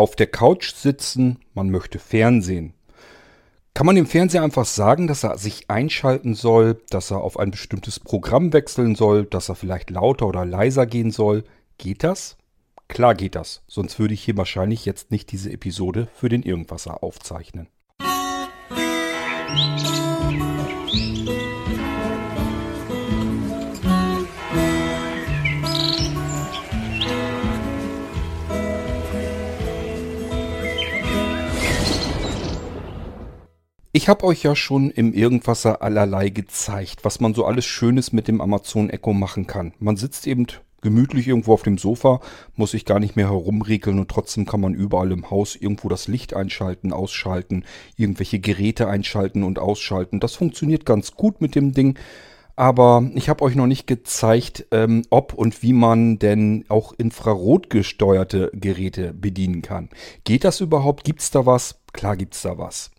auf der Couch sitzen, man möchte Fernsehen. Kann man dem Fernseher einfach sagen, dass er sich einschalten soll, dass er auf ein bestimmtes Programm wechseln soll, dass er vielleicht lauter oder leiser gehen soll? Geht das? Klar geht das, sonst würde ich hier wahrscheinlich jetzt nicht diese Episode für den Irgendwasser aufzeichnen. Ich habe euch ja schon im Irgendwasser allerlei gezeigt, was man so alles Schönes mit dem Amazon Echo machen kann. Man sitzt eben gemütlich irgendwo auf dem Sofa, muss sich gar nicht mehr herumregeln und trotzdem kann man überall im Haus irgendwo das Licht einschalten, ausschalten, irgendwelche Geräte einschalten und ausschalten. Das funktioniert ganz gut mit dem Ding. Aber ich habe euch noch nicht gezeigt, ähm, ob und wie man denn auch infrarot gesteuerte Geräte bedienen kann. Geht das überhaupt? Gibt's da was? Klar gibt's da was.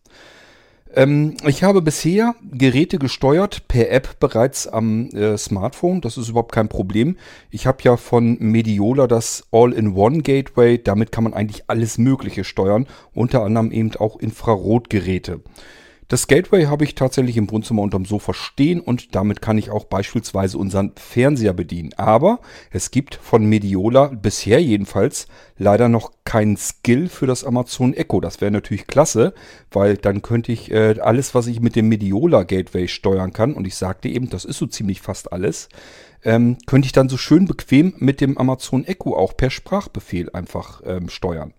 Ähm, ich habe bisher Geräte gesteuert per App bereits am äh, Smartphone. Das ist überhaupt kein Problem. Ich habe ja von Mediola das All-in-One-Gateway. Damit kann man eigentlich alles Mögliche steuern. Unter anderem eben auch Infrarotgeräte. Das Gateway habe ich tatsächlich im Wohnzimmer unterm Sofa stehen und damit kann ich auch beispielsweise unseren Fernseher bedienen. Aber es gibt von Mediola bisher jedenfalls leider noch keinen Skill für das Amazon Echo. Das wäre natürlich klasse, weil dann könnte ich äh, alles, was ich mit dem Mediola Gateway steuern kann, und ich sagte eben, das ist so ziemlich fast alles, ähm, könnte ich dann so schön bequem mit dem Amazon Echo auch per Sprachbefehl einfach ähm, steuern.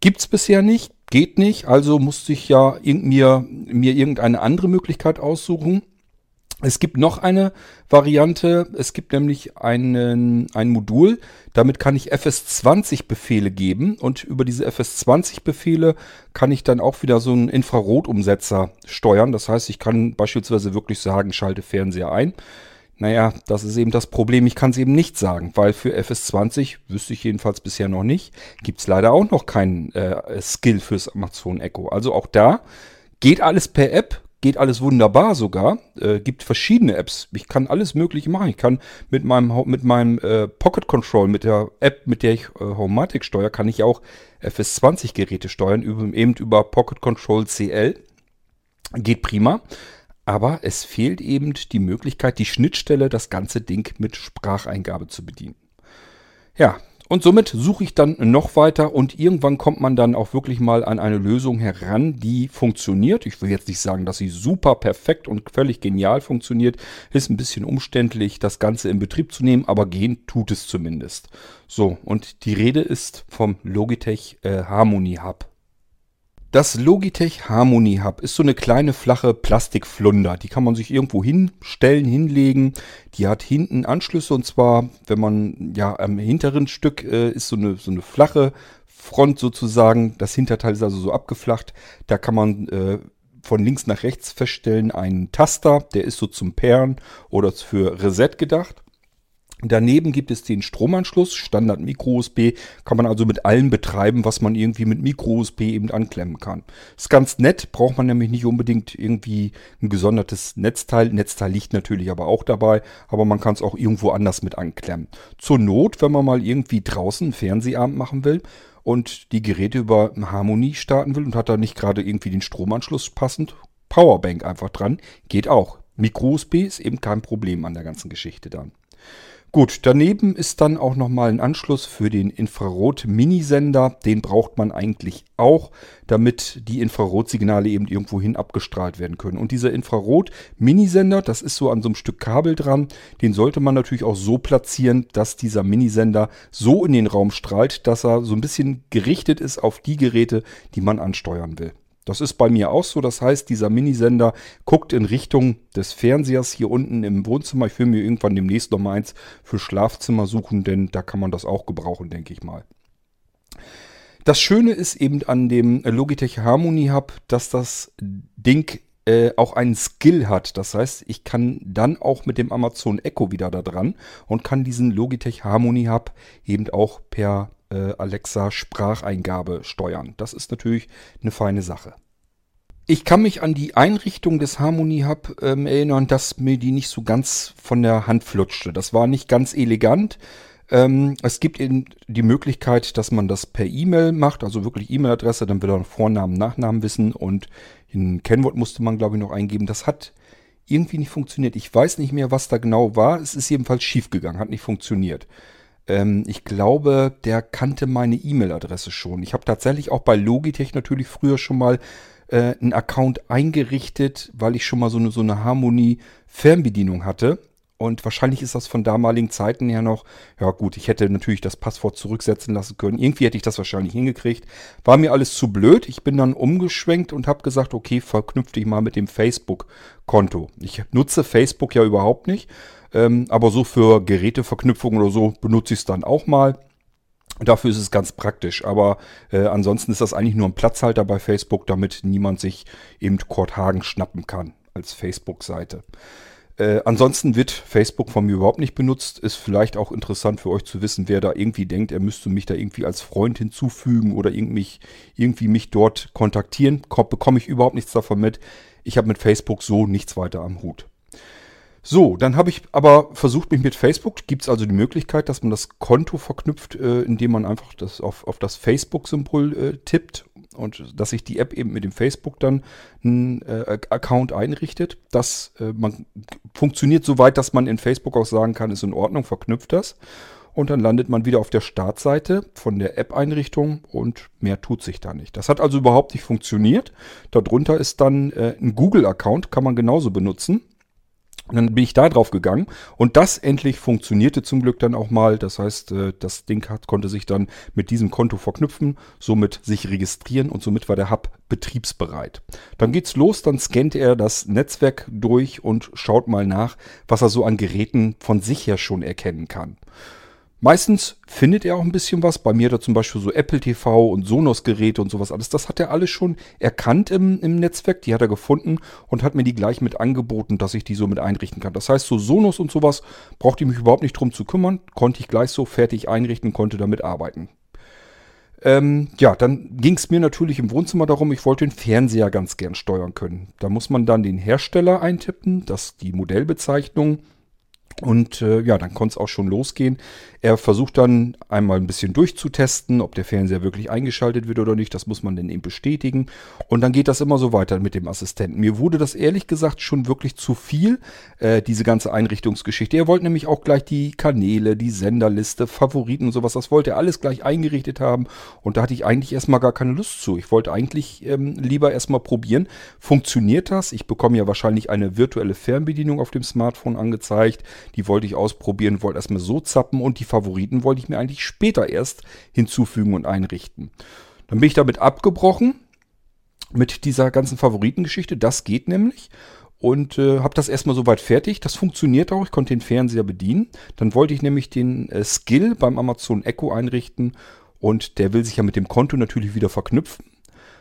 Gibt's bisher nicht, geht nicht, also musste ich ja mir, mir irgendeine andere Möglichkeit aussuchen. Es gibt noch eine Variante, es gibt nämlich einen, ein Modul, damit kann ich FS20-Befehle geben und über diese FS20-Befehle kann ich dann auch wieder so einen Infrarotumsetzer steuern. Das heißt, ich kann beispielsweise wirklich sagen, schalte Fernseher ein naja, das ist eben das Problem. Ich kann es eben nicht sagen, weil für FS20, wüsste ich jedenfalls bisher noch nicht, gibt es leider auch noch keinen äh, Skill fürs Amazon Echo. Also auch da geht alles per App, geht alles wunderbar sogar. Äh, gibt verschiedene Apps. Ich kann alles Mögliche machen. Ich kann mit meinem, mit meinem äh, Pocket Control, mit der App, mit der ich äh, Homematic steuere, kann ich auch FS20-Geräte steuern, eben über Pocket Control CL. Geht prima. Aber es fehlt eben die Möglichkeit, die Schnittstelle, das ganze Ding mit Spracheingabe zu bedienen. Ja, und somit suche ich dann noch weiter und irgendwann kommt man dann auch wirklich mal an eine Lösung heran, die funktioniert. Ich will jetzt nicht sagen, dass sie super perfekt und völlig genial funktioniert. Ist ein bisschen umständlich, das Ganze in Betrieb zu nehmen, aber gehen tut es zumindest. So, und die Rede ist vom Logitech äh, Harmony Hub. Das Logitech Harmony Hub ist so eine kleine flache Plastikflunder. Die kann man sich irgendwo hinstellen, hinlegen. Die hat hinten Anschlüsse und zwar, wenn man ja am hinteren Stück äh, ist so eine, so eine flache Front sozusagen. Das Hinterteil ist also so abgeflacht. Da kann man äh, von links nach rechts feststellen einen Taster. Der ist so zum Pairen oder für Reset gedacht. Daneben gibt es den Stromanschluss, Standard Micro-USB, kann man also mit allem betreiben, was man irgendwie mit Micro-USB eben anklemmen kann. Ist ganz nett, braucht man nämlich nicht unbedingt irgendwie ein gesondertes Netzteil. Netzteil liegt natürlich aber auch dabei, aber man kann es auch irgendwo anders mit anklemmen. Zur Not, wenn man mal irgendwie draußen einen Fernsehabend machen will und die Geräte über Harmonie starten will und hat da nicht gerade irgendwie den Stromanschluss passend, Powerbank einfach dran, geht auch. Micro-USB ist eben kein Problem an der ganzen Geschichte dann. Gut, daneben ist dann auch nochmal ein Anschluss für den Infrarot-Minisender. Den braucht man eigentlich auch, damit die Infrarotsignale eben irgendwohin abgestrahlt werden können. Und dieser Infrarot-Minisender, das ist so an so einem Stück Kabel dran, den sollte man natürlich auch so platzieren, dass dieser Minisender so in den Raum strahlt, dass er so ein bisschen gerichtet ist auf die Geräte, die man ansteuern will. Das ist bei mir auch so. Das heißt, dieser Minisender guckt in Richtung des Fernsehers hier unten im Wohnzimmer. Ich will mir irgendwann demnächst noch mal eins für Schlafzimmer suchen, denn da kann man das auch gebrauchen, denke ich mal. Das Schöne ist eben an dem Logitech Harmony Hub, dass das Ding äh, auch einen Skill hat. Das heißt, ich kann dann auch mit dem Amazon Echo wieder da dran und kann diesen Logitech Harmony Hub eben auch per Alexa Spracheingabe steuern. Das ist natürlich eine feine Sache. Ich kann mich an die Einrichtung des Harmony Hub ähm, erinnern, dass mir die nicht so ganz von der Hand flutschte. Das war nicht ganz elegant. Ähm, es gibt eben die Möglichkeit, dass man das per E-Mail macht, also wirklich E-Mail-Adresse, dann will er Vornamen, Nachnamen wissen und ein Kennwort musste man, glaube ich, noch eingeben. Das hat irgendwie nicht funktioniert. Ich weiß nicht mehr, was da genau war. Es ist jedenfalls schiefgegangen, hat nicht funktioniert. Ähm, ich glaube, der kannte meine E-Mail-Adresse schon. Ich habe tatsächlich auch bei Logitech natürlich früher schon mal äh, einen Account eingerichtet, weil ich schon mal so eine, so eine Harmonie-Fernbedienung hatte. Und wahrscheinlich ist das von damaligen Zeiten her noch, ja gut, ich hätte natürlich das Passwort zurücksetzen lassen können. Irgendwie hätte ich das wahrscheinlich hingekriegt. War mir alles zu blöd. Ich bin dann umgeschwenkt und habe gesagt, okay, verknüpfe dich mal mit dem Facebook-Konto. Ich nutze Facebook ja überhaupt nicht. Ähm, aber so für Geräteverknüpfung oder so benutze ich es dann auch mal. Dafür ist es ganz praktisch. Aber äh, ansonsten ist das eigentlich nur ein Platzhalter bei Facebook, damit niemand sich eben Kurt Hagen schnappen kann als Facebook-Seite. Äh, ansonsten wird Facebook von mir überhaupt nicht benutzt. Ist vielleicht auch interessant für euch zu wissen, wer da irgendwie denkt, er müsste mich da irgendwie als Freund hinzufügen oder irgendwie, irgendwie mich dort kontaktieren. Komm, bekomme ich überhaupt nichts davon mit. Ich habe mit Facebook so nichts weiter am Hut. So, dann habe ich aber versucht, mich mit Facebook, gibt es also die Möglichkeit, dass man das Konto verknüpft, äh, indem man einfach das auf, auf das Facebook-Symbol äh, tippt und dass sich die App eben mit dem Facebook dann einen äh, Account einrichtet. Das äh, man funktioniert so weit, dass man in Facebook auch sagen kann, ist in Ordnung, verknüpft das. Und dann landet man wieder auf der Startseite von der App-Einrichtung und mehr tut sich da nicht. Das hat also überhaupt nicht funktioniert. Darunter ist dann äh, ein Google-Account, kann man genauso benutzen. Und dann bin ich da drauf gegangen und das endlich funktionierte zum Glück dann auch mal. Das heißt, äh, das Ding hat, konnte sich dann mit diesem Konto verknüpfen, somit sich registrieren und somit war der Hub betriebsbereit. Dann geht's los, dann scannt er das Netzwerk durch und schaut mal nach, was er so an Geräten von sich her schon erkennen kann. Meistens findet er auch ein bisschen was. Bei mir da zum Beispiel so Apple TV und Sonos-Geräte und sowas alles. Das hat er alles schon erkannt im, im Netzwerk. Die hat er gefunden und hat mir die gleich mit angeboten, dass ich die so mit einrichten kann. Das heißt, so Sonos und sowas brauchte ich mich überhaupt nicht drum zu kümmern. Konnte ich gleich so fertig einrichten, konnte damit arbeiten. Ähm, ja, dann ging es mir natürlich im Wohnzimmer darum, ich wollte den Fernseher ganz gern steuern können. Da muss man dann den Hersteller eintippen, das die Modellbezeichnung und äh, ja, dann konnte es auch schon losgehen. Er versucht dann einmal ein bisschen durchzutesten, ob der Fernseher wirklich eingeschaltet wird oder nicht. Das muss man dann eben bestätigen. Und dann geht das immer so weiter mit dem Assistenten. Mir wurde das ehrlich gesagt schon wirklich zu viel, äh, diese ganze Einrichtungsgeschichte. Er wollte nämlich auch gleich die Kanäle, die Senderliste, Favoriten und sowas. Das wollte er alles gleich eingerichtet haben. Und da hatte ich eigentlich erstmal gar keine Lust zu. Ich wollte eigentlich ähm, lieber erstmal probieren. Funktioniert das? Ich bekomme ja wahrscheinlich eine virtuelle Fernbedienung auf dem Smartphone angezeigt die wollte ich ausprobieren, wollte erstmal so zappen und die Favoriten wollte ich mir eigentlich später erst hinzufügen und einrichten. Dann bin ich damit abgebrochen mit dieser ganzen Favoritengeschichte. Das geht nämlich. Und äh, habe das erstmal soweit fertig. Das funktioniert auch. Ich konnte den Fernseher bedienen. Dann wollte ich nämlich den äh, Skill beim Amazon Echo einrichten. Und der will sich ja mit dem Konto natürlich wieder verknüpfen.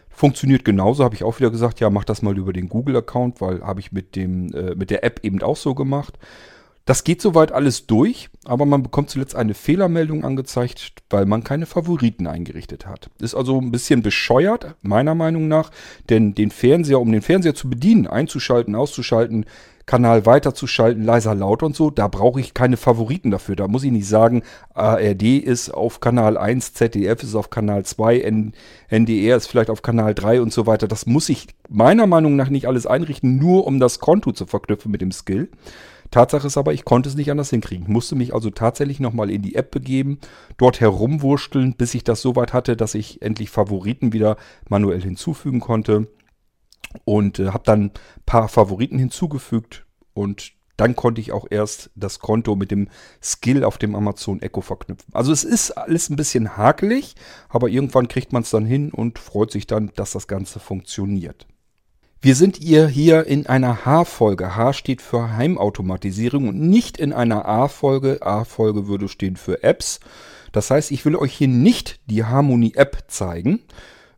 Funktioniert genauso, habe ich auch wieder gesagt, ja, mach das mal über den Google-Account, weil habe ich mit, dem, äh, mit der App eben auch so gemacht. Das geht soweit alles durch, aber man bekommt zuletzt eine Fehlermeldung angezeigt, weil man keine Favoriten eingerichtet hat. Ist also ein bisschen bescheuert, meiner Meinung nach, denn den Fernseher, um den Fernseher zu bedienen, einzuschalten, auszuschalten, Kanal weiterzuschalten, leiser, laut und so, da brauche ich keine Favoriten dafür. Da muss ich nicht sagen, ARD ist auf Kanal 1, ZDF ist auf Kanal 2, N NDR ist vielleicht auf Kanal 3 und so weiter. Das muss ich meiner Meinung nach nicht alles einrichten, nur um das Konto zu verknüpfen mit dem Skill. Tatsache ist aber, ich konnte es nicht anders hinkriegen. Ich musste mich also tatsächlich nochmal in die App begeben, dort herumwurschteln, bis ich das so weit hatte, dass ich endlich Favoriten wieder manuell hinzufügen konnte. Und äh, habe dann ein paar Favoriten hinzugefügt und dann konnte ich auch erst das Konto mit dem Skill auf dem Amazon Echo verknüpfen. Also es ist alles ein bisschen hakelig, aber irgendwann kriegt man es dann hin und freut sich dann, dass das Ganze funktioniert. Wir sind ihr hier in einer H-Folge. H steht für Heimautomatisierung und nicht in einer A-Folge. A-Folge würde stehen für Apps. Das heißt, ich will euch hier nicht die Harmony-App zeigen.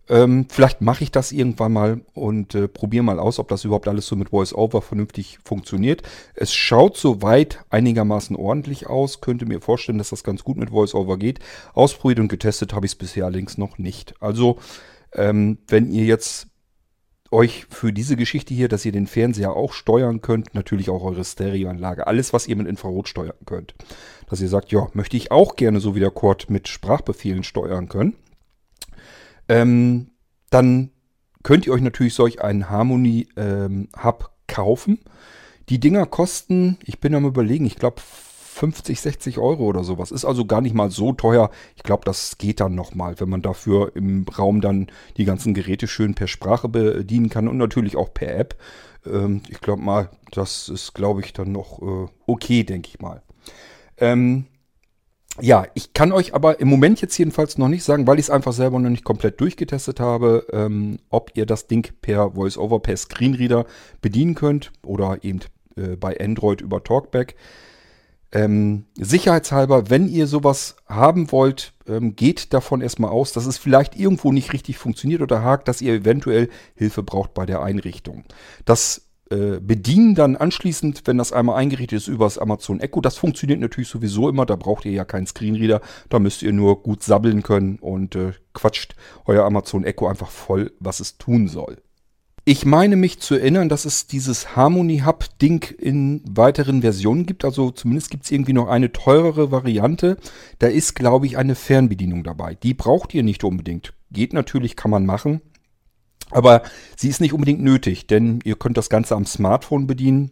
Ähm, vielleicht mache ich das irgendwann mal und äh, probiere mal aus, ob das überhaupt alles so mit VoiceOver vernünftig funktioniert. Es schaut soweit einigermaßen ordentlich aus. Könnte mir vorstellen, dass das ganz gut mit VoiceOver geht. Ausprobiert und getestet habe ich es bisher allerdings noch nicht. Also, ähm, wenn ihr jetzt euch für diese Geschichte hier, dass ihr den Fernseher auch steuern könnt, natürlich auch eure Stereoanlage, alles, was ihr mit Infrarot steuern könnt. Dass ihr sagt, ja, möchte ich auch gerne so wie der Cord mit Sprachbefehlen steuern können. Ähm, dann könnt ihr euch natürlich solch einen Harmony ähm, Hub kaufen. Die Dinger kosten, ich bin am überlegen, ich glaube 50, 60 Euro oder sowas. Ist also gar nicht mal so teuer. Ich glaube, das geht dann nochmal, wenn man dafür im Raum dann die ganzen Geräte schön per Sprache bedienen kann und natürlich auch per App. Ähm, ich glaube mal, das ist, glaube ich, dann noch äh, okay, denke ich mal. Ähm, ja, ich kann euch aber im Moment jetzt jedenfalls noch nicht sagen, weil ich es einfach selber noch nicht komplett durchgetestet habe, ähm, ob ihr das Ding per VoiceOver, per Screenreader bedienen könnt oder eben äh, bei Android über Talkback. Ähm, sicherheitshalber, wenn ihr sowas haben wollt, ähm, geht davon erstmal aus, dass es vielleicht irgendwo nicht richtig funktioniert oder hakt, dass ihr eventuell Hilfe braucht bei der Einrichtung. Das äh, Bedienen dann anschließend, wenn das einmal eingerichtet ist, über das Amazon Echo, das funktioniert natürlich sowieso immer, da braucht ihr ja keinen Screenreader, da müsst ihr nur gut sabbeln können und äh, quatscht euer Amazon Echo einfach voll, was es tun soll. Ich meine mich zu erinnern, dass es dieses Harmony Hub Ding in weiteren Versionen gibt. Also zumindest gibt es irgendwie noch eine teurere Variante. Da ist, glaube ich, eine Fernbedienung dabei. Die braucht ihr nicht unbedingt. Geht natürlich, kann man machen. Aber sie ist nicht unbedingt nötig, denn ihr könnt das Ganze am Smartphone bedienen.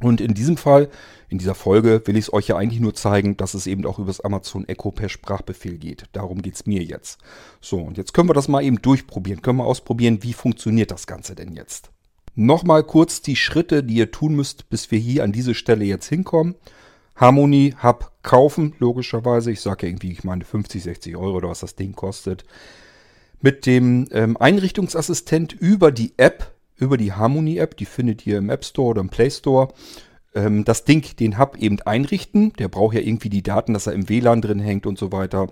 Und in diesem Fall, in dieser Folge, will ich es euch ja eigentlich nur zeigen, dass es eben auch über das Amazon Echo per Sprachbefehl geht. Darum geht es mir jetzt. So, und jetzt können wir das mal eben durchprobieren. Können wir ausprobieren, wie funktioniert das Ganze denn jetzt. Nochmal kurz die Schritte, die ihr tun müsst, bis wir hier an diese Stelle jetzt hinkommen. Harmony Hub kaufen, logischerweise. Ich sage ja irgendwie, ich meine 50, 60 Euro oder was das Ding kostet. Mit dem ähm, Einrichtungsassistent über die App über die Harmony App, die findet ihr im App Store oder im Play Store. Ähm, das Ding, den Hub eben einrichten. Der braucht ja irgendwie die Daten, dass er im WLAN drin hängt und so weiter.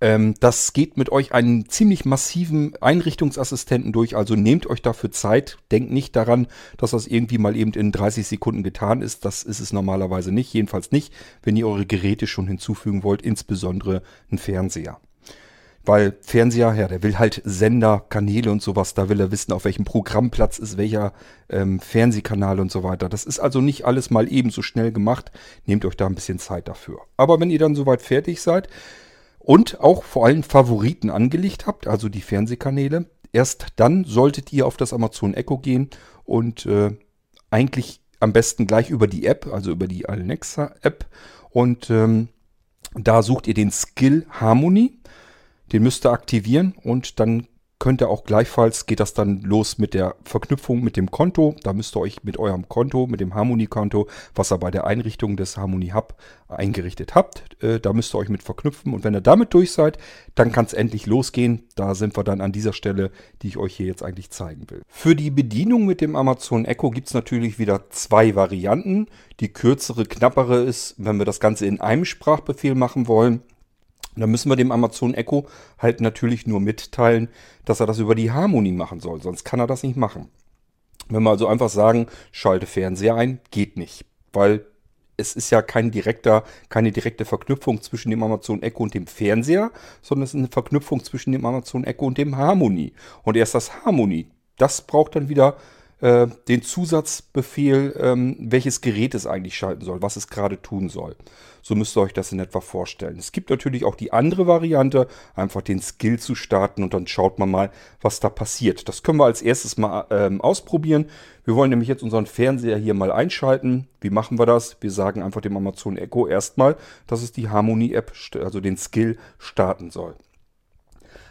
Ähm, das geht mit euch einen ziemlich massiven Einrichtungsassistenten durch, also nehmt euch dafür Zeit. Denkt nicht daran, dass das irgendwie mal eben in 30 Sekunden getan ist. Das ist es normalerweise nicht, jedenfalls nicht, wenn ihr eure Geräte schon hinzufügen wollt, insbesondere einen Fernseher. Weil Fernseher, ja, der will halt Sender, Kanäle und sowas, da will er wissen, auf welchem Programmplatz ist welcher ähm, Fernsehkanal und so weiter. Das ist also nicht alles mal eben so schnell gemacht. Nehmt euch da ein bisschen Zeit dafür. Aber wenn ihr dann soweit fertig seid und auch vor allem Favoriten angelegt habt, also die Fernsehkanäle, erst dann solltet ihr auf das Amazon Echo gehen und äh, eigentlich am besten gleich über die App, also über die Alexa App und ähm, da sucht ihr den Skill Harmony den müsst ihr aktivieren und dann könnt ihr auch gleichfalls, geht das dann los mit der Verknüpfung mit dem Konto. Da müsst ihr euch mit eurem Konto, mit dem Harmony-Konto, was ihr bei der Einrichtung des Harmony Hub eingerichtet habt, äh, da müsst ihr euch mit verknüpfen. Und wenn ihr damit durch seid, dann kann es endlich losgehen. Da sind wir dann an dieser Stelle, die ich euch hier jetzt eigentlich zeigen will. Für die Bedienung mit dem Amazon Echo gibt es natürlich wieder zwei Varianten. Die kürzere, knappere ist, wenn wir das Ganze in einem Sprachbefehl machen wollen dann müssen wir dem Amazon Echo halt natürlich nur mitteilen, dass er das über die Harmonie machen soll. Sonst kann er das nicht machen. Wenn wir also einfach sagen, schalte Fernseher ein, geht nicht. Weil es ist ja kein direkter, keine direkte Verknüpfung zwischen dem Amazon Echo und dem Fernseher, sondern es ist eine Verknüpfung zwischen dem Amazon Echo und dem Harmony. Und erst das Harmony, das braucht dann wieder äh, den Zusatzbefehl, ähm, welches Gerät es eigentlich schalten soll, was es gerade tun soll. So müsst ihr euch das in etwa vorstellen. Es gibt natürlich auch die andere Variante, einfach den Skill zu starten und dann schaut man mal, was da passiert. Das können wir als erstes mal ähm, ausprobieren. Wir wollen nämlich jetzt unseren Fernseher hier mal einschalten. Wie machen wir das? Wir sagen einfach dem Amazon Echo erstmal, dass es die Harmony App, also den Skill, starten soll.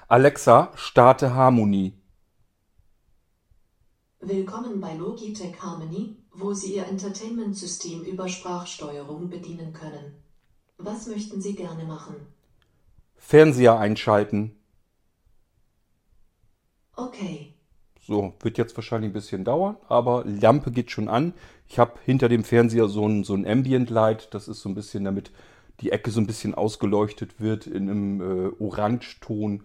Alexa, starte Harmony. Willkommen bei Logitech Harmony, wo Sie Ihr Entertainment-System über Sprachsteuerung bedienen können. Was möchten Sie gerne machen? Fernseher einschalten. Okay. So, wird jetzt wahrscheinlich ein bisschen dauern, aber Lampe geht schon an. Ich habe hinter dem Fernseher so ein, so ein Ambient Light. Das ist so ein bisschen, damit die Ecke so ein bisschen ausgeleuchtet wird in einem äh, Orangeton,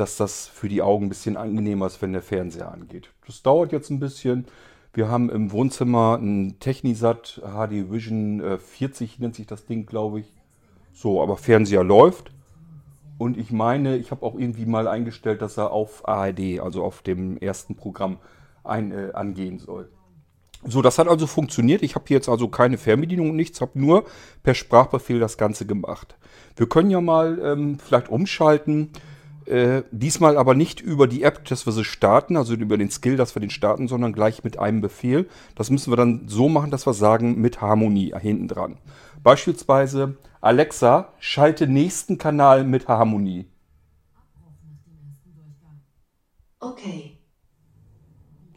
dass das für die Augen ein bisschen angenehmer ist, wenn der Fernseher angeht. Das dauert jetzt ein bisschen. Wir haben im Wohnzimmer ein Technisat HD Vision äh, 40, nennt sich das Ding, glaube ich. So, aber Fernseher läuft. Und ich meine, ich habe auch irgendwie mal eingestellt, dass er auf ARD, also auf dem ersten Programm, ein, äh, angehen soll. So, das hat also funktioniert. Ich habe hier jetzt also keine Fernbedienung und nichts, habe nur per Sprachbefehl das Ganze gemacht. Wir können ja mal ähm, vielleicht umschalten. Äh, diesmal aber nicht über die App, dass wir sie starten, also über den Skill, dass wir den starten, sondern gleich mit einem Befehl. Das müssen wir dann so machen, dass wir sagen, mit Harmonie hinten dran. Beispielsweise Alexa, schalte nächsten Kanal mit Harmonie. Okay.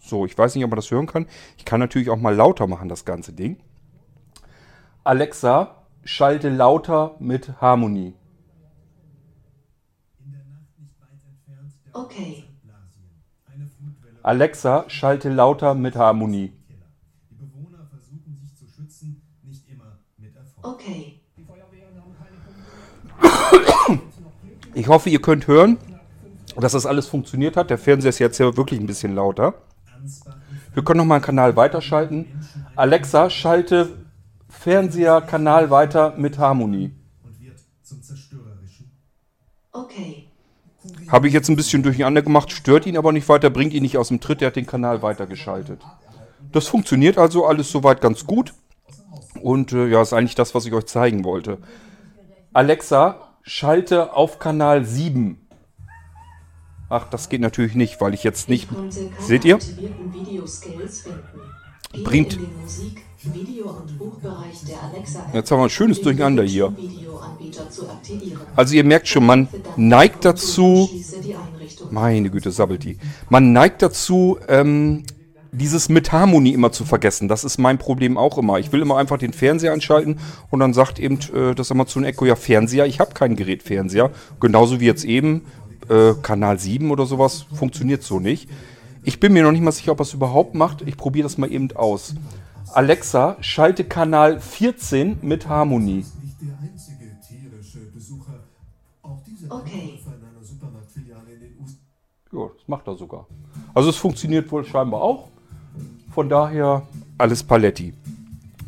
So, ich weiß nicht, ob man das hören kann. Ich kann natürlich auch mal lauter machen, das ganze Ding. Alexa, schalte lauter mit Harmonie. Okay. Alexa, schalte lauter mit Harmonie. Okay. Ich hoffe, ihr könnt hören, dass das alles funktioniert hat. Der Fernseher ist jetzt ja wirklich ein bisschen lauter. Wir können nochmal einen Kanal weiterschalten. Alexa, schalte Fernseher Kanal weiter mit Harmonie. Okay. Habe ich jetzt ein bisschen durcheinander gemacht, stört ihn aber nicht weiter, bringt ihn nicht aus dem Tritt, der hat den Kanal weitergeschaltet. Das funktioniert also alles soweit ganz gut. Und äh, ja, ist eigentlich das, was ich euch zeigen wollte. Alexa, schalte auf Kanal 7. Ach, das geht natürlich nicht, weil ich jetzt nicht. Seht ihr? Bringt- Jetzt haben wir ein schönes Durcheinander hier. Also ihr merkt schon, man neigt dazu. Meine Güte, sabbelt die. Man neigt dazu, ähm, dieses mit Harmonie immer zu vergessen. Das ist mein Problem auch immer. Ich will immer einfach den Fernseher anschalten und dann sagt eben äh, das Amazon Echo, ja Fernseher, ich habe kein Gerät Fernseher. Genauso wie jetzt eben äh, Kanal 7 oder sowas funktioniert so nicht. Ich bin mir noch nicht mal sicher, ob er es überhaupt macht. Ich probiere das mal eben aus. Alexa, schalte Kanal 14 mit Harmonie. Nicht der einzige tierische Besucher. Auch diese Okay. Einkäufer in einer Supermarktfiliale in den USA. Ja, das macht er sogar. Also es funktioniert wohl scheinbar auch. Von daher alles Paletti.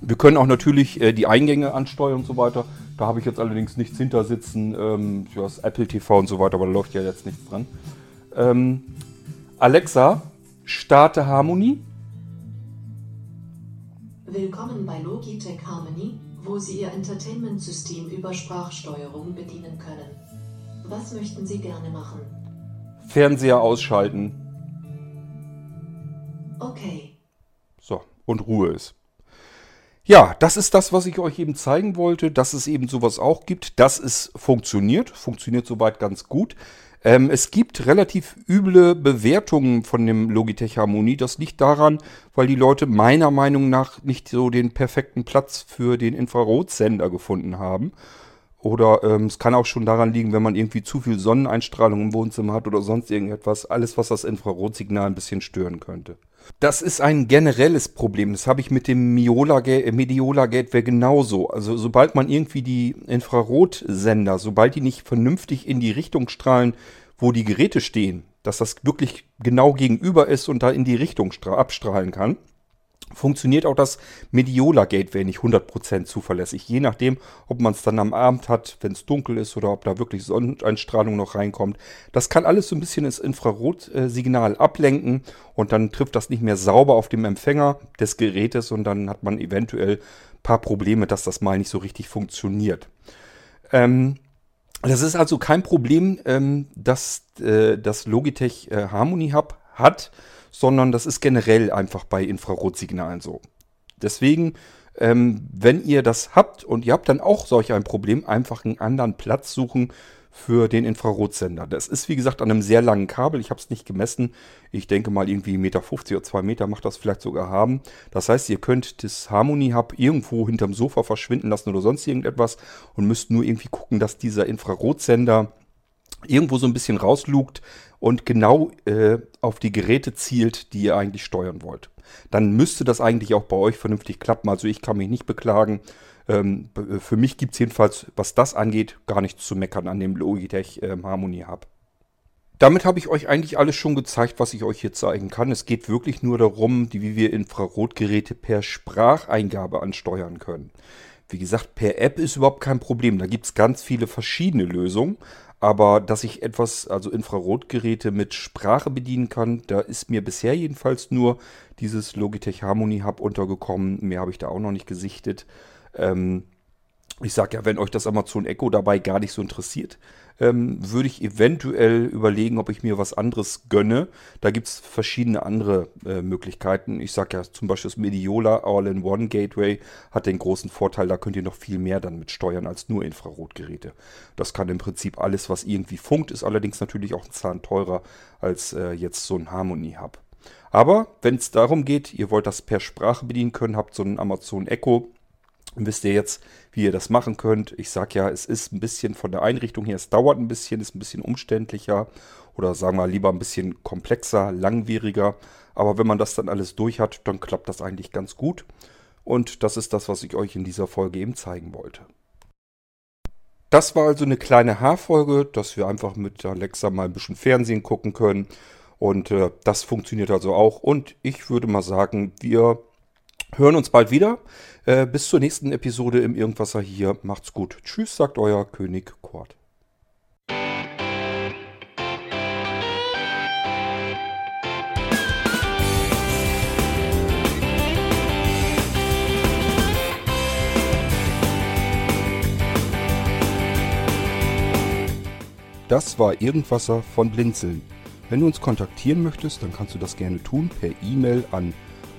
Wir können auch natürlich äh, die Eingänge ansteuern und so weiter. Da habe ich jetzt allerdings nichts hinter sitzen. Ähm, ja, das Apple TV und so weiter, aber da läuft ja jetzt nichts dran. Ähm, Alexa, starte Harmonie. Willkommen bei Logitech Harmony, wo Sie Ihr Entertainment-System über Sprachsteuerung bedienen können. Was möchten Sie gerne machen? Fernseher ausschalten. Okay. So, und Ruhe ist. Ja, das ist das, was ich euch eben zeigen wollte, dass es eben sowas auch gibt, dass es funktioniert. Funktioniert soweit ganz gut. Ähm, es gibt relativ üble Bewertungen von dem Logitech Harmonie. Das liegt daran, weil die Leute meiner Meinung nach nicht so den perfekten Platz für den Infrarotsender gefunden haben. Oder ähm, es kann auch schon daran liegen, wenn man irgendwie zu viel Sonneneinstrahlung im Wohnzimmer hat oder sonst irgendetwas. Alles, was das Infrarotsignal ein bisschen stören könnte. Das ist ein generelles Problem. Das habe ich mit dem äh, Mediola Gateway genauso. Also sobald man irgendwie die Infrarotsender, sobald die nicht vernünftig in die Richtung strahlen, wo die Geräte stehen, dass das wirklich genau gegenüber ist und da in die Richtung stra- abstrahlen kann, funktioniert auch das Mediola Gateway nicht 100% zuverlässig. Je nachdem, ob man es dann am Abend hat, wenn es dunkel ist oder ob da wirklich Sonneneinstrahlung noch reinkommt. Das kann alles so ein bisschen das Infrarotsignal ablenken und dann trifft das nicht mehr sauber auf dem Empfänger des Gerätes und dann hat man eventuell ein paar Probleme, dass das mal nicht so richtig funktioniert. Ähm, das ist also kein Problem, ähm, dass äh, das Logitech äh, Harmony Hub hat, sondern das ist generell einfach bei Infrarotsignalen so. Deswegen, ähm, wenn ihr das habt und ihr habt dann auch solch ein Problem, einfach einen anderen Platz suchen für den Infrarotsender. Das ist wie gesagt an einem sehr langen Kabel. Ich habe es nicht gemessen. Ich denke mal irgendwie 1,50 Meter oder 2 Meter macht das vielleicht sogar haben. Das heißt, ihr könnt das Harmony Hub irgendwo hinterm Sofa verschwinden lassen oder sonst irgendetwas und müsst nur irgendwie gucken, dass dieser Infrarotsender irgendwo so ein bisschen rauslugt und genau äh, auf die Geräte zielt, die ihr eigentlich steuern wollt. Dann müsste das eigentlich auch bei euch vernünftig klappen. Also ich kann mich nicht beklagen. Ähm, b- für mich gibt es jedenfalls, was das angeht, gar nichts zu meckern an dem Logitech ähm, Harmony Hub. Damit habe ich euch eigentlich alles schon gezeigt, was ich euch hier zeigen kann. Es geht wirklich nur darum, die, wie wir Infrarotgeräte per Spracheingabe ansteuern können. Wie gesagt, per App ist überhaupt kein Problem. Da gibt es ganz viele verschiedene Lösungen. Aber dass ich etwas, also Infrarotgeräte mit Sprache bedienen kann, da ist mir bisher jedenfalls nur dieses Logitech Harmony Hub untergekommen. Mehr habe ich da auch noch nicht gesichtet. Ähm, ich sage ja, wenn euch das Amazon Echo dabei gar nicht so interessiert, ähm, würde ich eventuell überlegen, ob ich mir was anderes gönne. Da gibt es verschiedene andere äh, Möglichkeiten. Ich sage ja zum Beispiel das Mediola All-in-One Gateway hat den großen Vorteil, da könnt ihr noch viel mehr dann mit steuern als nur Infrarotgeräte. Das kann im Prinzip alles, was irgendwie funkt, ist allerdings natürlich auch ein Zahn teurer als äh, jetzt so ein Harmony Hub. Aber wenn es darum geht, ihr wollt das per Sprache bedienen können, habt so einen Amazon Echo, wisst ihr jetzt, wie ihr das machen könnt. Ich sage ja, es ist ein bisschen von der Einrichtung her, es dauert ein bisschen, ist ein bisschen umständlicher oder sagen wir lieber ein bisschen komplexer, langwieriger. Aber wenn man das dann alles durch hat, dann klappt das eigentlich ganz gut. Und das ist das, was ich euch in dieser Folge eben zeigen wollte. Das war also eine kleine Haarfolge, dass wir einfach mit Alexa mal ein bisschen Fernsehen gucken können. Und äh, das funktioniert also auch. Und ich würde mal sagen, wir hören uns bald wieder. Äh, bis zur nächsten Episode im Irgendwasser hier. Macht's gut. Tschüss, sagt euer König Kurt. Das war Irgendwasser von Blinzeln. Wenn du uns kontaktieren möchtest, dann kannst du das gerne tun per E-Mail an